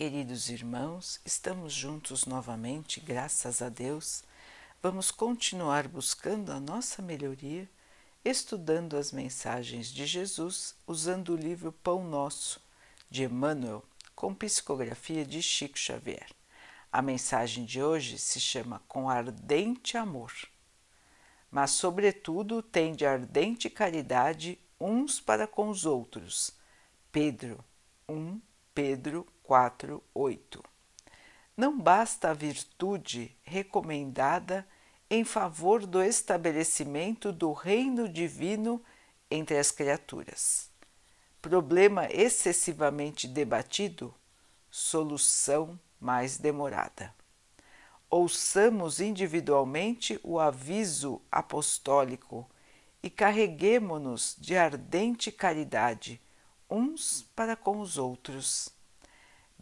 Queridos irmãos, estamos juntos novamente, graças a Deus. Vamos continuar buscando a nossa melhoria, estudando as mensagens de Jesus, usando o livro Pão Nosso, de Emmanuel, com psicografia de Chico Xavier. A mensagem de hoje se chama Com Ardente Amor. Mas, sobretudo, tem de ardente caridade uns para com os outros. Pedro 1 Pedro 4, 8. Não basta a virtude recomendada em favor do estabelecimento do reino divino entre as criaturas. Problema excessivamente debatido, solução mais demorada. Ouçamos individualmente o aviso apostólico e carreguemo-nos de ardente caridade uns para com os outros.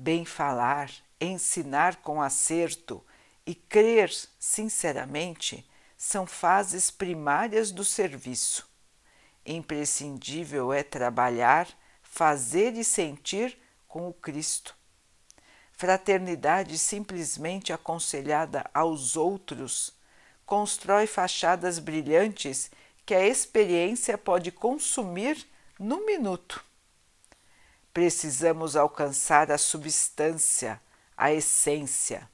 Bem falar, ensinar com acerto e crer sinceramente são fases primárias do serviço. Imprescindível é trabalhar, fazer e sentir com o Cristo. Fraternidade simplesmente aconselhada aos outros constrói fachadas brilhantes que a experiência pode consumir num minuto. Precisamos alcançar a substância, a essência.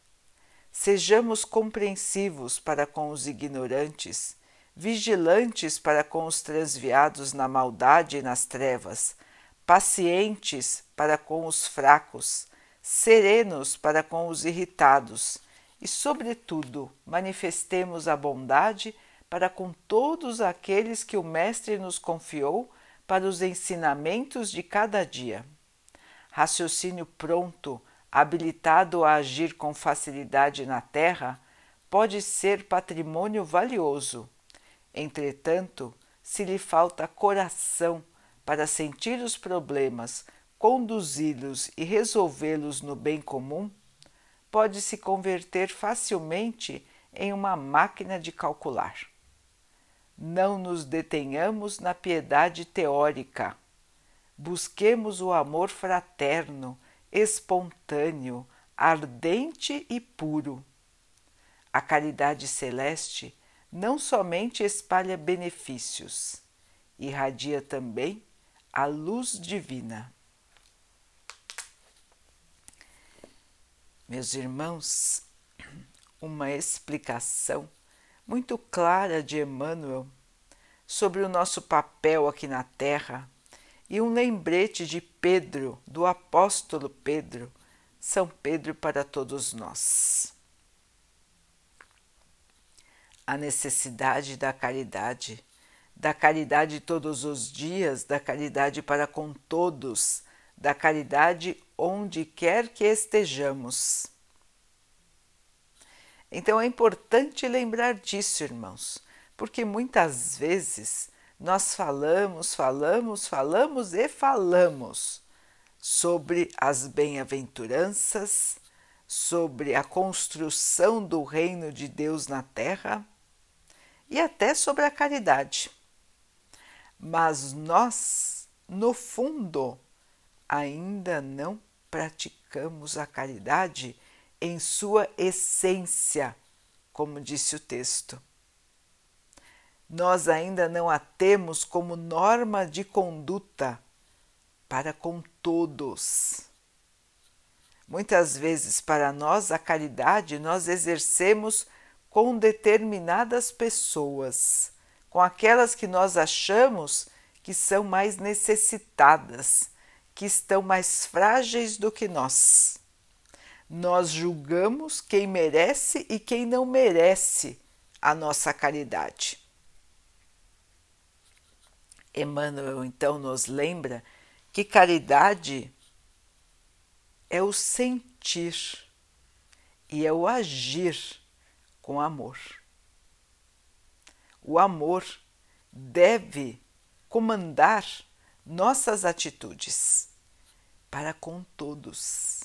Sejamos compreensivos para com os ignorantes, vigilantes para com os transviados na maldade e nas trevas, pacientes para com os fracos, serenos para com os irritados e, sobretudo, manifestemos a bondade para com todos aqueles que o Mestre nos confiou para os ensinamentos de cada dia raciocínio pronto, habilitado a agir com facilidade na terra, pode ser patrimônio valioso. Entretanto, se lhe falta coração para sentir os problemas, conduzi-los e resolvê-los no bem comum, pode se converter facilmente em uma máquina de calcular. Não nos detenhamos na piedade teórica busquemos o amor fraterno, espontâneo, ardente e puro. A caridade celeste não somente espalha benefícios, irradia também a luz divina. Meus irmãos, uma explicação muito clara de Emmanuel sobre o nosso papel aqui na Terra e um lembrete de Pedro, do apóstolo Pedro, São Pedro para todos nós. A necessidade da caridade, da caridade todos os dias, da caridade para com todos, da caridade onde quer que estejamos. Então é importante lembrar disso, irmãos, porque muitas vezes nós falamos, falamos, falamos e falamos sobre as bem-aventuranças, sobre a construção do reino de Deus na terra e até sobre a caridade. Mas nós, no fundo, ainda não praticamos a caridade em sua essência, como disse o texto nós ainda não a temos como norma de conduta para com todos. Muitas vezes, para nós, a caridade nós exercemos com determinadas pessoas, com aquelas que nós achamos que são mais necessitadas, que estão mais frágeis do que nós. Nós julgamos quem merece e quem não merece a nossa caridade. Emmanuel então nos lembra que caridade é o sentir e é o agir com amor. O amor deve comandar nossas atitudes para com todos.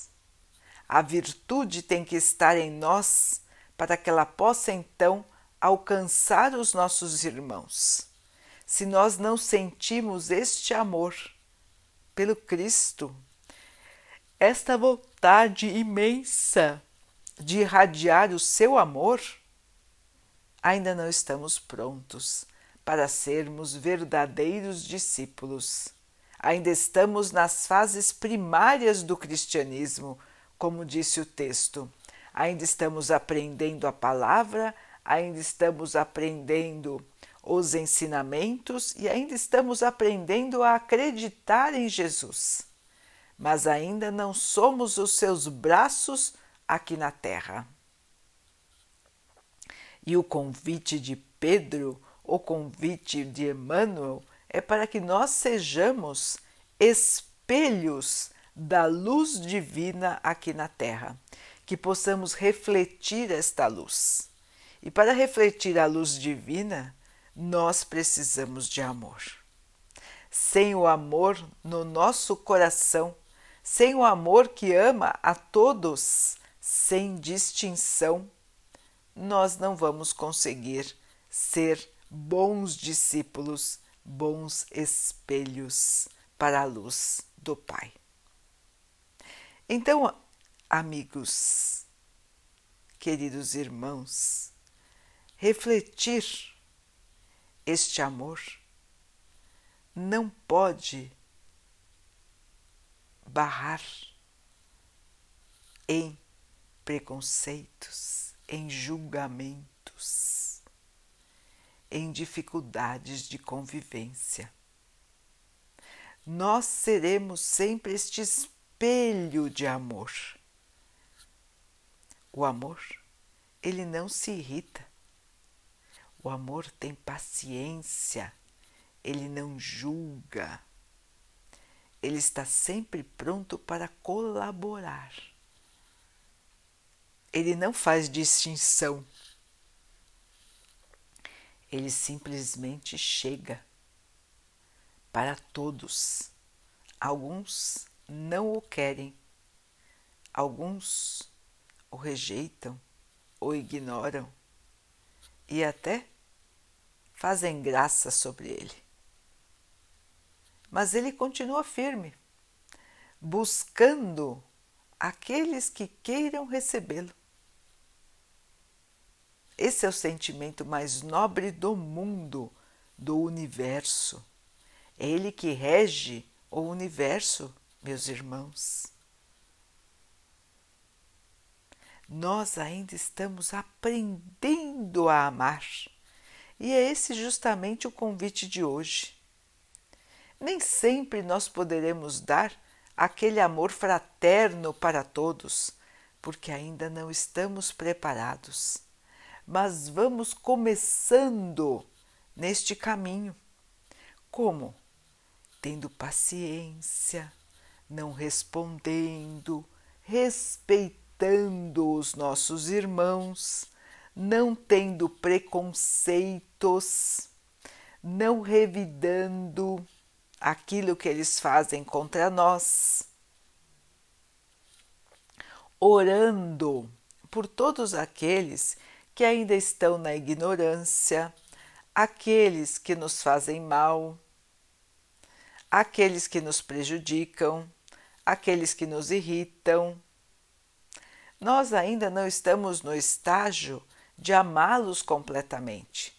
A virtude tem que estar em nós para que ela possa então alcançar os nossos irmãos se nós não sentimos este amor pelo Cristo, esta vontade imensa de irradiar o seu amor, ainda não estamos prontos para sermos verdadeiros discípulos. Ainda estamos nas fases primárias do cristianismo, como disse o texto. Ainda estamos aprendendo a palavra, ainda estamos aprendendo os ensinamentos e ainda estamos aprendendo a acreditar em Jesus. Mas ainda não somos os seus braços aqui na terra. E o convite de Pedro, o convite de Emmanuel, é para que nós sejamos espelhos da luz divina aqui na terra, que possamos refletir esta luz. E para refletir a luz divina, nós precisamos de amor. Sem o amor no nosso coração, sem o amor que ama a todos, sem distinção, nós não vamos conseguir ser bons discípulos, bons espelhos para a luz do Pai. Então, amigos, queridos irmãos, refletir este amor não pode barrar em preconceitos, em julgamentos, em dificuldades de convivência. Nós seremos sempre este espelho de amor. O amor, ele não se irrita. O amor tem paciência, ele não julga. Ele está sempre pronto para colaborar ele não faz distinção. Ele simplesmente chega para todos. Alguns não o querem, alguns o rejeitam ou ignoram e até fazem graça sobre ele. Mas ele continua firme, buscando aqueles que queiram recebê-lo. Esse é o sentimento mais nobre do mundo, do universo. É ele que rege o universo, meus irmãos. Nós ainda estamos aprendendo a amar. E é esse justamente o convite de hoje. Nem sempre nós poderemos dar aquele amor fraterno para todos, porque ainda não estamos preparados mas vamos começando neste caminho. Como? Tendo paciência, não respondendo, respeitando os nossos irmãos, não tendo preconceitos, não revidando aquilo que eles fazem contra nós, orando por todos aqueles que ainda estão na ignorância, aqueles que nos fazem mal, aqueles que nos prejudicam, aqueles que nos irritam. Nós ainda não estamos no estágio de amá-los completamente,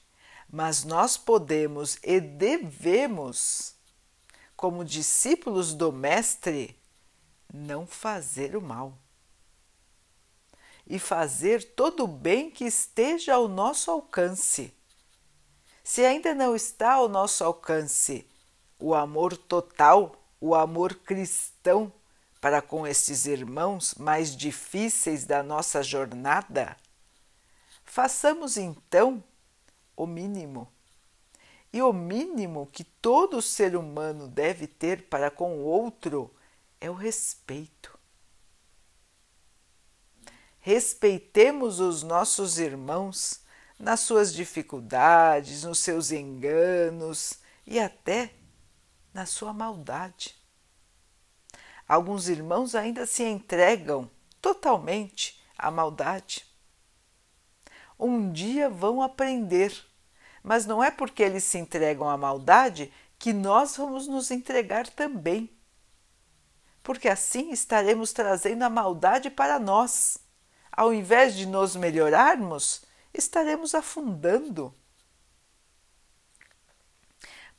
mas nós podemos e devemos, como discípulos do Mestre, não fazer o mal e fazer todo o bem que esteja ao nosso alcance. Se ainda não está ao nosso alcance o amor total, o amor cristão para com estes irmãos mais difíceis da nossa jornada, façamos então o mínimo. E o mínimo que todo ser humano deve ter para com o outro é o respeito respeitemos os nossos irmãos nas suas dificuldades, nos seus enganos e até na sua maldade. Alguns irmãos ainda se entregam totalmente à maldade. Um dia vão aprender, mas não é porque eles se entregam à maldade que nós vamos nos entregar também. porque assim estaremos trazendo a maldade para nós. Ao invés de nos melhorarmos, estaremos afundando.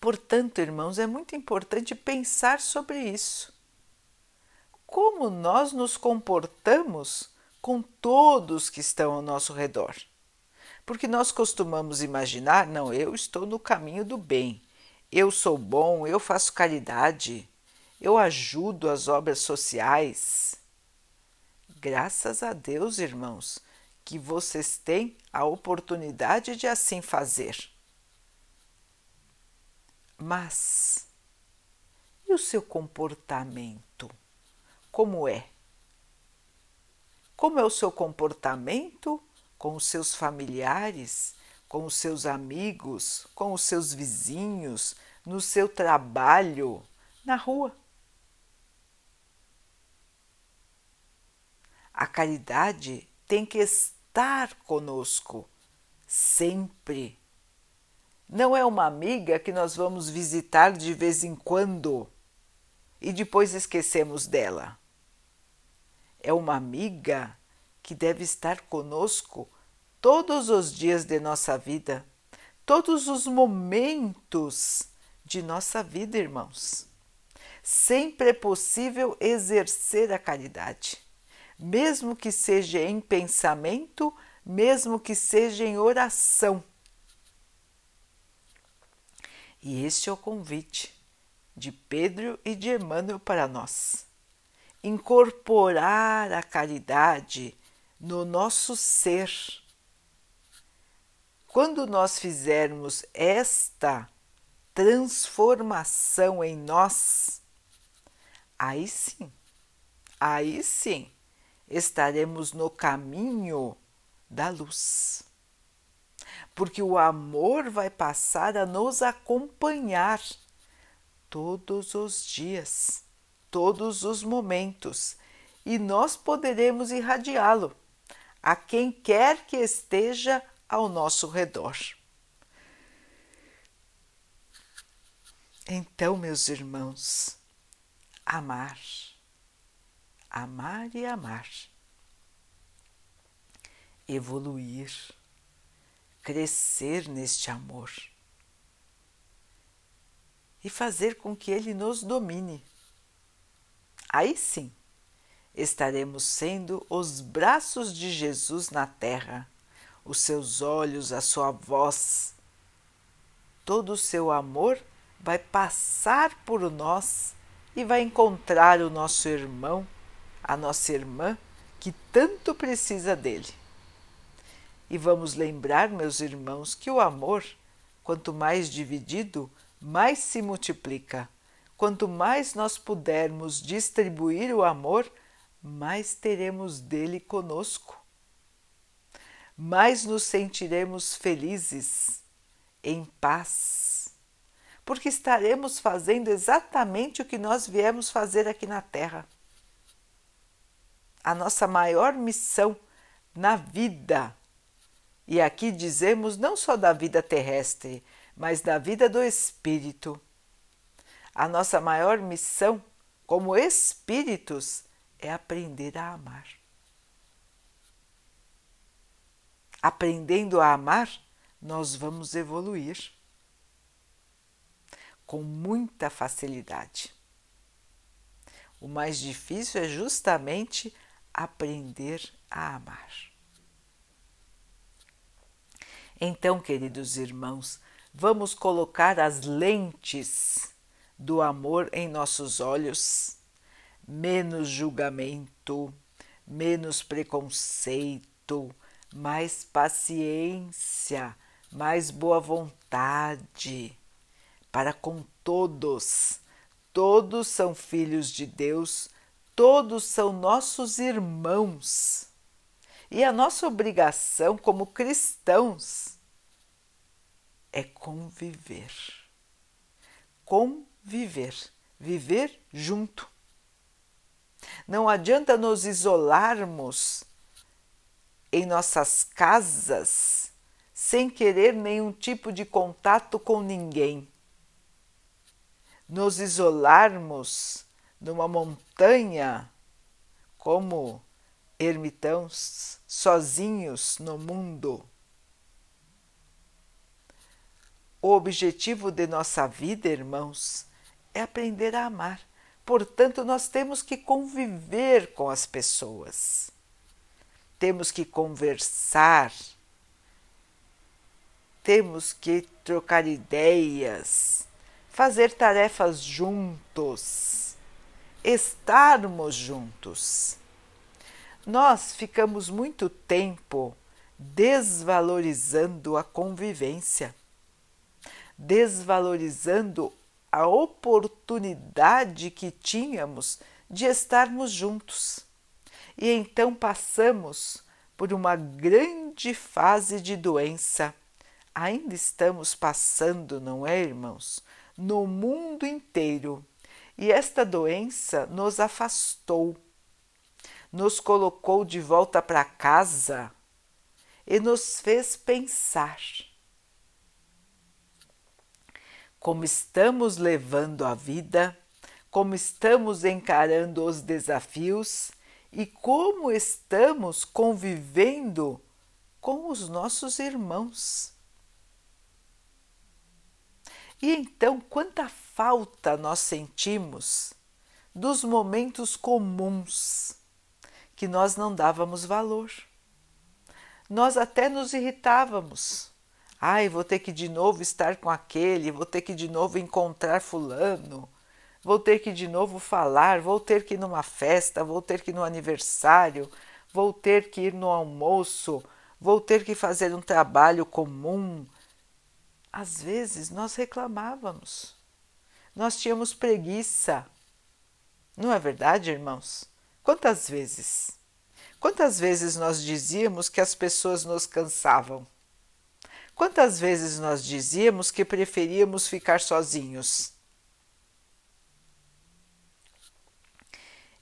Portanto, irmãos, é muito importante pensar sobre isso. Como nós nos comportamos com todos que estão ao nosso redor. Porque nós costumamos imaginar, não, eu estou no caminho do bem, eu sou bom, eu faço caridade, eu ajudo as obras sociais. Graças a Deus, irmãos, que vocês têm a oportunidade de assim fazer. Mas e o seu comportamento? Como é? Como é o seu comportamento com os seus familiares, com os seus amigos, com os seus vizinhos, no seu trabalho, na rua? A caridade tem que estar conosco sempre. Não é uma amiga que nós vamos visitar de vez em quando e depois esquecemos dela é uma amiga que deve estar conosco todos os dias de nossa vida, todos os momentos de nossa vida, irmãos. Sempre é possível exercer a caridade, mesmo que seja em pensamento, mesmo que seja em oração. E este é o convite de Pedro e de Emmanuel para nós incorporar a caridade no nosso ser. Quando nós fizermos esta transformação em nós, aí sim, aí sim estaremos no caminho da luz. Porque o amor vai passar a nos acompanhar todos os dias todos os momentos e nós poderemos irradiá-lo a quem quer que esteja ao nosso redor. Então, meus irmãos, amar, amar e amar, evoluir, crescer neste amor e fazer com que ele nos domine aí sim estaremos sendo os braços de Jesus na terra, os seus olhos, a sua voz. Todo o seu amor vai passar por nós e vai encontrar o nosso irmão, a nossa irmã, que tanto precisa dele. E vamos lembrar, meus irmãos, que o amor, quanto mais dividido, mais se multiplica Quanto mais nós pudermos distribuir o amor, mais teremos dele conosco. Mais nos sentiremos felizes, em paz, porque estaremos fazendo exatamente o que nós viemos fazer aqui na Terra. A nossa maior missão na vida, e aqui dizemos não só da vida terrestre, mas da vida do espírito a nossa maior missão como espíritos é aprender a amar. Aprendendo a amar, nós vamos evoluir com muita facilidade. O mais difícil é justamente aprender a amar. Então, queridos irmãos, vamos colocar as lentes do amor em nossos olhos, menos julgamento, menos preconceito, mais paciência, mais boa vontade para com todos. Todos são filhos de Deus, todos são nossos irmãos. E a nossa obrigação como cristãos é conviver. Conviver viver, junto. Não adianta nos isolarmos em nossas casas sem querer nenhum tipo de contato com ninguém. Nos isolarmos numa montanha, como ermitãos sozinhos no mundo. O objetivo de nossa vida, irmãos, é aprender a amar. Portanto, nós temos que conviver com as pessoas. Temos que conversar. Temos que trocar ideias, fazer tarefas juntos, estarmos juntos nós ficamos muito tempo desvalorizando a convivência, desvalorizando a oportunidade que tínhamos de estarmos juntos. E então passamos por uma grande fase de doença. Ainda estamos passando, não é, irmãos? No mundo inteiro. E esta doença nos afastou nos colocou de volta para casa e nos fez pensar. Como estamos levando a vida, como estamos encarando os desafios e como estamos convivendo com os nossos irmãos. E então, quanta falta nós sentimos dos momentos comuns que nós não dávamos valor. Nós até nos irritávamos. Ai, vou ter que de novo estar com aquele, vou ter que de novo encontrar Fulano, vou ter que de novo falar, vou ter que ir numa festa, vou ter que ir no aniversário, vou ter que ir no almoço, vou ter que fazer um trabalho comum. Às vezes nós reclamávamos, nós tínhamos preguiça. Não é verdade, irmãos? Quantas vezes? Quantas vezes nós dizíamos que as pessoas nos cansavam? Quantas vezes nós dizíamos que preferíamos ficar sozinhos?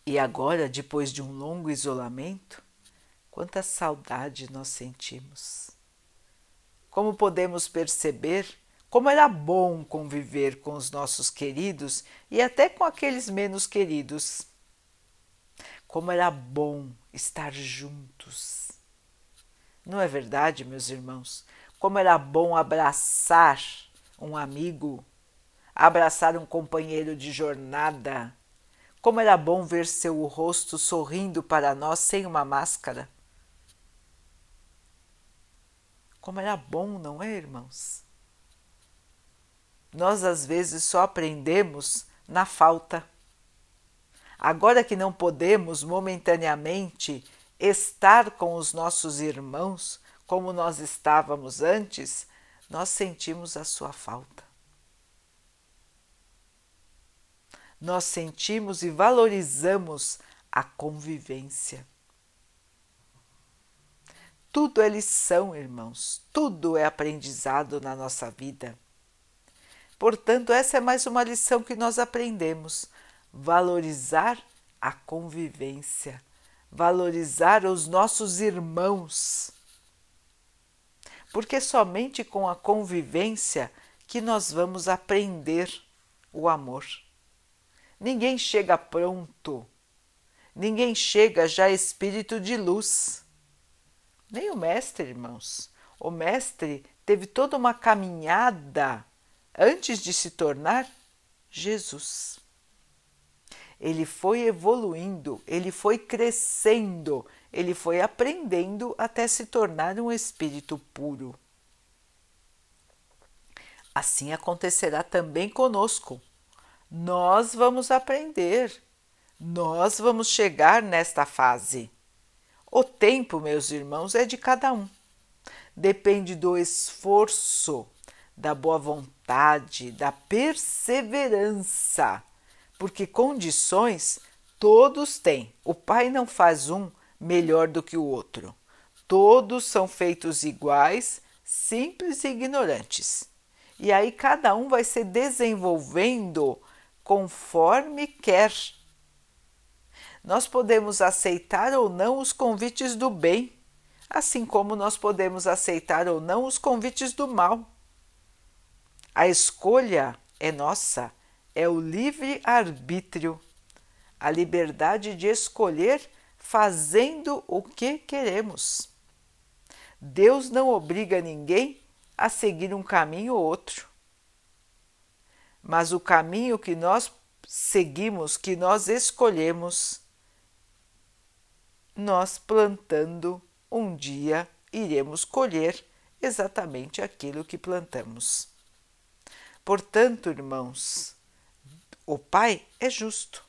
E agora, depois de um longo isolamento, quanta saudade nós sentimos. Como podemos perceber como era bom conviver com os nossos queridos e até com aqueles menos queridos. Como era bom estar juntos. Não é verdade, meus irmãos? Como era bom abraçar um amigo, abraçar um companheiro de jornada. Como era bom ver seu rosto sorrindo para nós sem uma máscara. Como era bom, não é, irmãos? Nós às vezes só aprendemos na falta. Agora que não podemos momentaneamente estar com os nossos irmãos como nós estávamos antes, nós sentimos a sua falta. Nós sentimos e valorizamos a convivência. Tudo é lição, irmãos, tudo é aprendizado na nossa vida. Portanto, essa é mais uma lição que nós aprendemos valorizar a convivência, valorizar os nossos irmãos. Porque é somente com a convivência que nós vamos aprender o amor. Ninguém chega pronto, ninguém chega já espírito de luz. Nem o mestre, irmãos. O mestre teve toda uma caminhada antes de se tornar Jesus ele foi evoluindo, ele foi crescendo, ele foi aprendendo até se tornar um espírito puro. Assim acontecerá também conosco. Nós vamos aprender, nós vamos chegar nesta fase. O tempo, meus irmãos, é de cada um. Depende do esforço, da boa vontade, da perseverança porque condições todos têm. O pai não faz um melhor do que o outro. Todos são feitos iguais, simples e ignorantes. E aí cada um vai se desenvolvendo conforme quer. Nós podemos aceitar ou não os convites do bem, assim como nós podemos aceitar ou não os convites do mal. A escolha é nossa é o livre-arbítrio. a liberdade de escolher fazendo o que queremos. Deus não obriga ninguém a seguir um caminho ou outro. Mas o caminho que nós seguimos, que nós escolhemos, nós plantando um dia iremos colher exatamente aquilo que plantamos. Portanto, irmãos, o Pai é justo.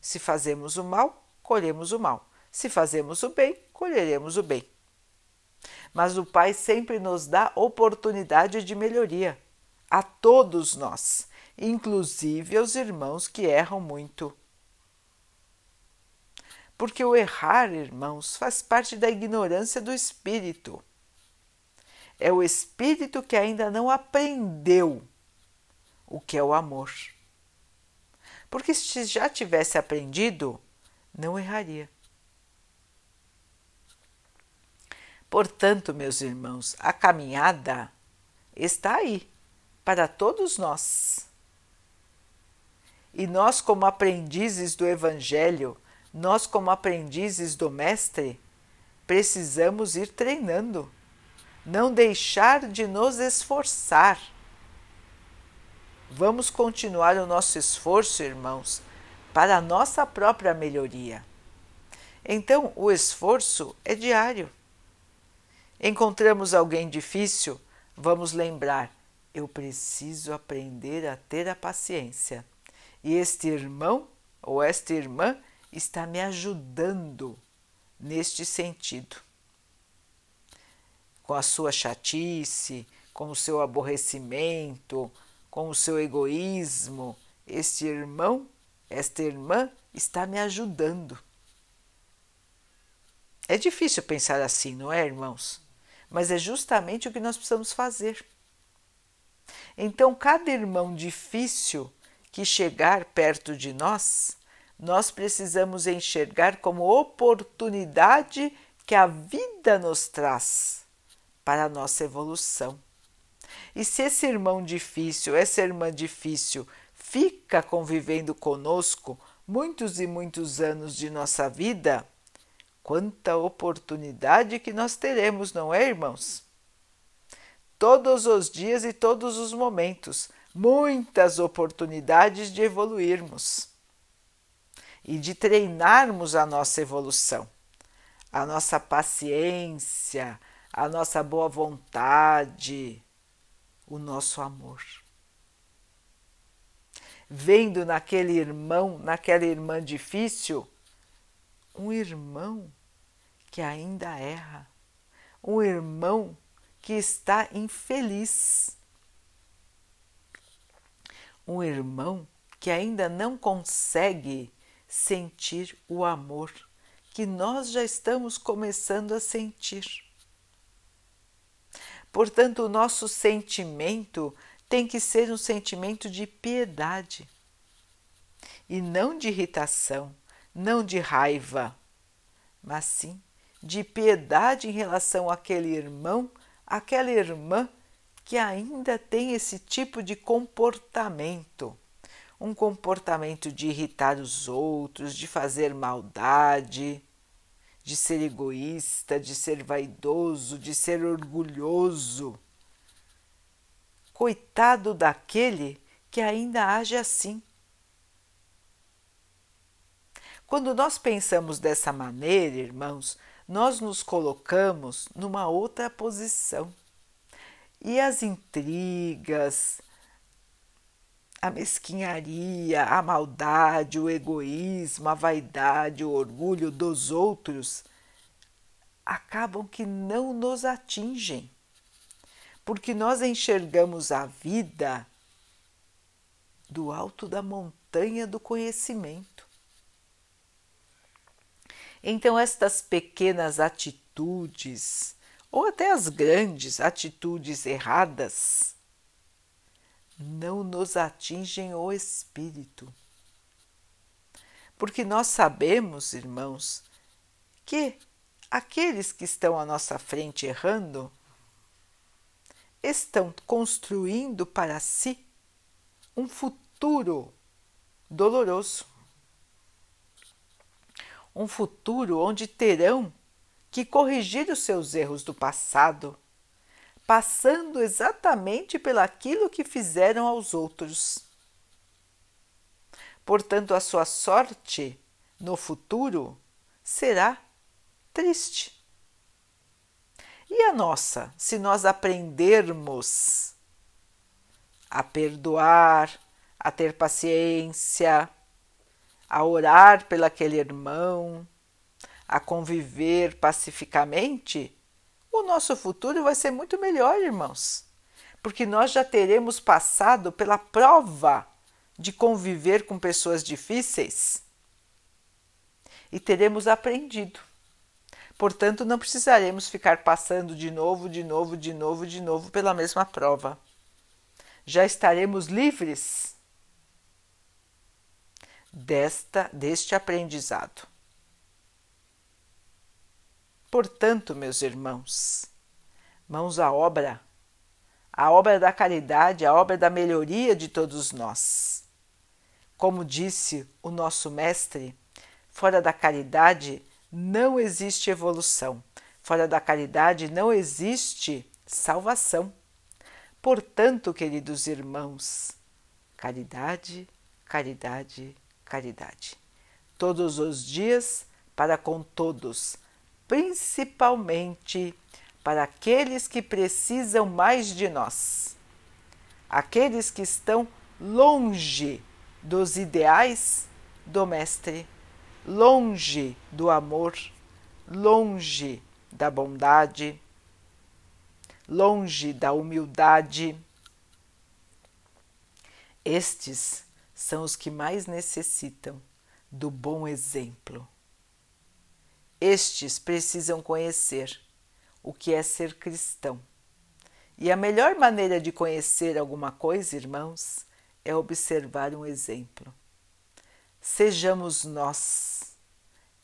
Se fazemos o mal, colhemos o mal. Se fazemos o bem, colheremos o bem. Mas o Pai sempre nos dá oportunidade de melhoria a todos nós, inclusive aos irmãos que erram muito. Porque o errar, irmãos, faz parte da ignorância do espírito. É o espírito que ainda não aprendeu o que é o amor. Porque se já tivesse aprendido, não erraria. Portanto, meus irmãos, a caminhada está aí para todos nós. E nós, como aprendizes do Evangelho, nós, como aprendizes do Mestre, precisamos ir treinando, não deixar de nos esforçar. Vamos continuar o nosso esforço, irmãos, para a nossa própria melhoria. Então, o esforço é diário. Encontramos alguém difícil, vamos lembrar: eu preciso aprender a ter a paciência. E este irmão ou esta irmã está me ajudando neste sentido. Com a sua chatice, com o seu aborrecimento, com o seu egoísmo, este irmão, esta irmã está me ajudando. É difícil pensar assim, não é, irmãos? mas é justamente o que nós precisamos fazer. Então, cada irmão difícil que chegar perto de nós, nós precisamos enxergar como oportunidade que a vida nos traz para a nossa evolução. E se esse irmão difícil, essa irmã difícil, fica convivendo conosco muitos e muitos anos de nossa vida, Quanta oportunidade que nós teremos, não é, irmãos? Todos os dias e todos os momentos, muitas oportunidades de evoluirmos e de treinarmos a nossa evolução, a nossa paciência, a nossa boa vontade, o nosso amor. Vendo naquele irmão, naquela irmã difícil, um irmão que ainda erra, um irmão que está infeliz, um irmão que ainda não consegue sentir o amor que nós já estamos começando a sentir. Portanto, o nosso sentimento tem que ser um sentimento de piedade e não de irritação não de raiva, mas sim de piedade em relação àquele irmão, àquela irmã que ainda tem esse tipo de comportamento. Um comportamento de irritar os outros, de fazer maldade, de ser egoísta, de ser vaidoso, de ser orgulhoso. Coitado daquele que ainda age assim quando nós pensamos dessa maneira, irmãos, nós nos colocamos numa outra posição. E as intrigas, a mesquinharia, a maldade, o egoísmo, a vaidade, o orgulho dos outros acabam que não nos atingem, porque nós enxergamos a vida do alto da montanha do conhecimento. Então, estas pequenas atitudes, ou até as grandes atitudes erradas, não nos atingem o espírito. Porque nós sabemos, irmãos, que aqueles que estão à nossa frente errando estão construindo para si um futuro doloroso um futuro onde terão que corrigir os seus erros do passado, passando exatamente pelaquilo que fizeram aos outros. Portanto, a sua sorte no futuro será triste. E a nossa, se nós aprendermos a perdoar, a ter paciência, a orar pelo aquele irmão, a conviver pacificamente, o nosso futuro vai ser muito melhor, irmãos, porque nós já teremos passado pela prova de conviver com pessoas difíceis e teremos aprendido. Portanto, não precisaremos ficar passando de novo, de novo, de novo, de novo pela mesma prova. Já estaremos livres desta deste aprendizado. Portanto, meus irmãos, mãos à obra, a obra da caridade, a obra da melhoria de todos nós. Como disse o nosso mestre, fora da caridade não existe evolução. Fora da caridade não existe salvação. Portanto, queridos irmãos, caridade, caridade, caridade. Todos os dias para com todos, principalmente para aqueles que precisam mais de nós, aqueles que estão longe dos ideais do Mestre longe do amor, longe da bondade, longe da humildade. Estes são os que mais necessitam do bom exemplo. Estes precisam conhecer o que é ser cristão. E a melhor maneira de conhecer alguma coisa, irmãos, é observar um exemplo. Sejamos nós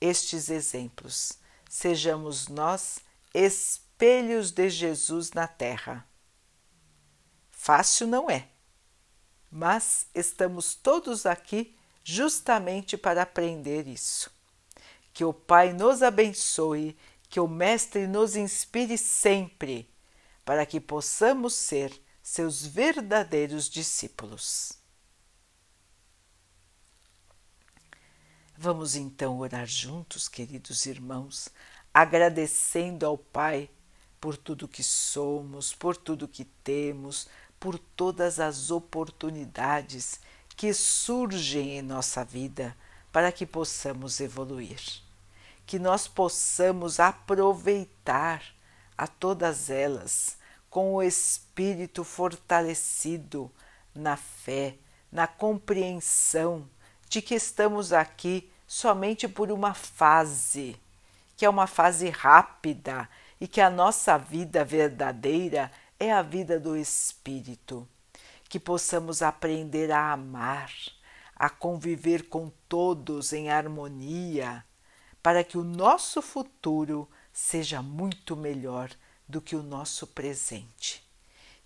estes exemplos, sejamos nós espelhos de Jesus na terra. Fácil não é, mas estamos todos aqui justamente para aprender isso. Que o Pai nos abençoe, que o Mestre nos inspire sempre, para que possamos ser seus verdadeiros discípulos. Vamos então orar juntos, queridos irmãos, agradecendo ao Pai por tudo que somos, por tudo que temos, por todas as oportunidades que surgem em nossa vida para que possamos evoluir. Que nós possamos aproveitar a todas elas com o espírito fortalecido na fé, na compreensão de que estamos aqui somente por uma fase, que é uma fase rápida e que a nossa vida verdadeira é a vida do Espírito. Que possamos aprender a amar, a conviver com todos em harmonia, para que o nosso futuro seja muito melhor do que o nosso presente.